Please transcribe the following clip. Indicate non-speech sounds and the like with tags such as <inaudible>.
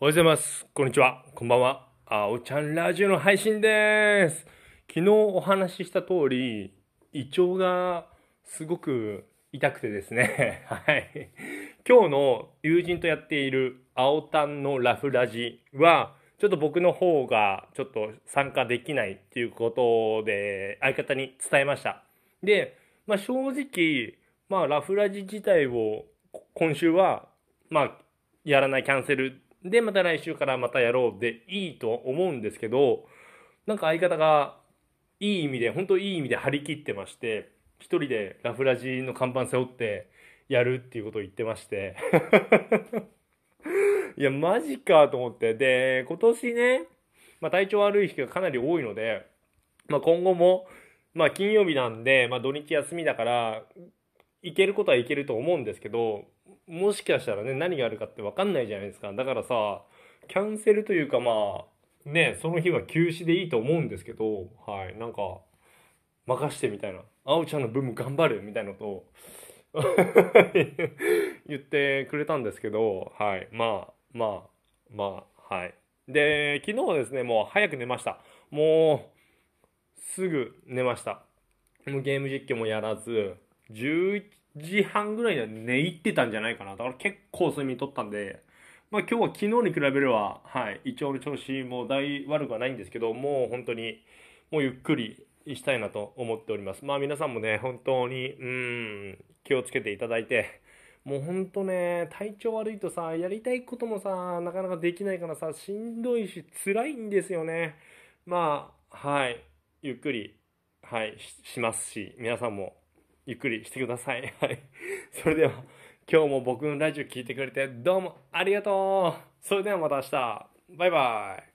おはようございます。こんにちは。こんばんは。あおちゃんラジオの配信です。昨日お話しした通り、胃腸がすごく痛くてですね。<laughs> はい。今日の友人とやっている青タンのラフラジは、ちょっと僕の方がちょっと参加できないっていうことで相方に伝えました。で、まあ正直、まあラフラジ自体を今週は、まあやらないキャンセルでまた来週からまたやろうでいいと思うんですけどなんか相方がいい意味で本当いい意味で張り切ってまして一人でラフラジの看板背負ってやるっていうことを言ってまして。<laughs> いやマジかと思って。で今年ね、まあ、体調悪い日がかなり多いので、まあ、今後も、まあ、金曜日なんで、まあ、土日休みだから行けることは行けると思うんですけどもしかしたらね何があるかって分かんないじゃないですか。だからさキャンセルというかまあねその日は休止でいいと思うんですけどはいなんか任してみたいな「あおちゃんの分も頑張る」みたいなのとを <laughs> 言ってくれたんですけどはいまあまあまあはい。で昨日はですねもう早く寝ました。もうすぐ寝ました。もうゲーム実況もやらず11時半ぐらいには寝入ってたんじゃないかな。だから結構睡眠とったんで。まあ今日は昨日に比べればはい胃腸の調子も大悪くはないんですけどもう本当にもうゆっくりしたいなと思っております。まあ皆さんもね本当にうん気をつけていただいてもうほんとね体調悪いとさやりたいこともさなかなかできないからさしんどいし辛いんですよね。まあはいゆっくりはいししますし皆さんもゆっくりしてください。<laughs> はい。それでは今日も僕のラジオ聞いてくれてどうもありがとう。それではまた明日。バイバイ。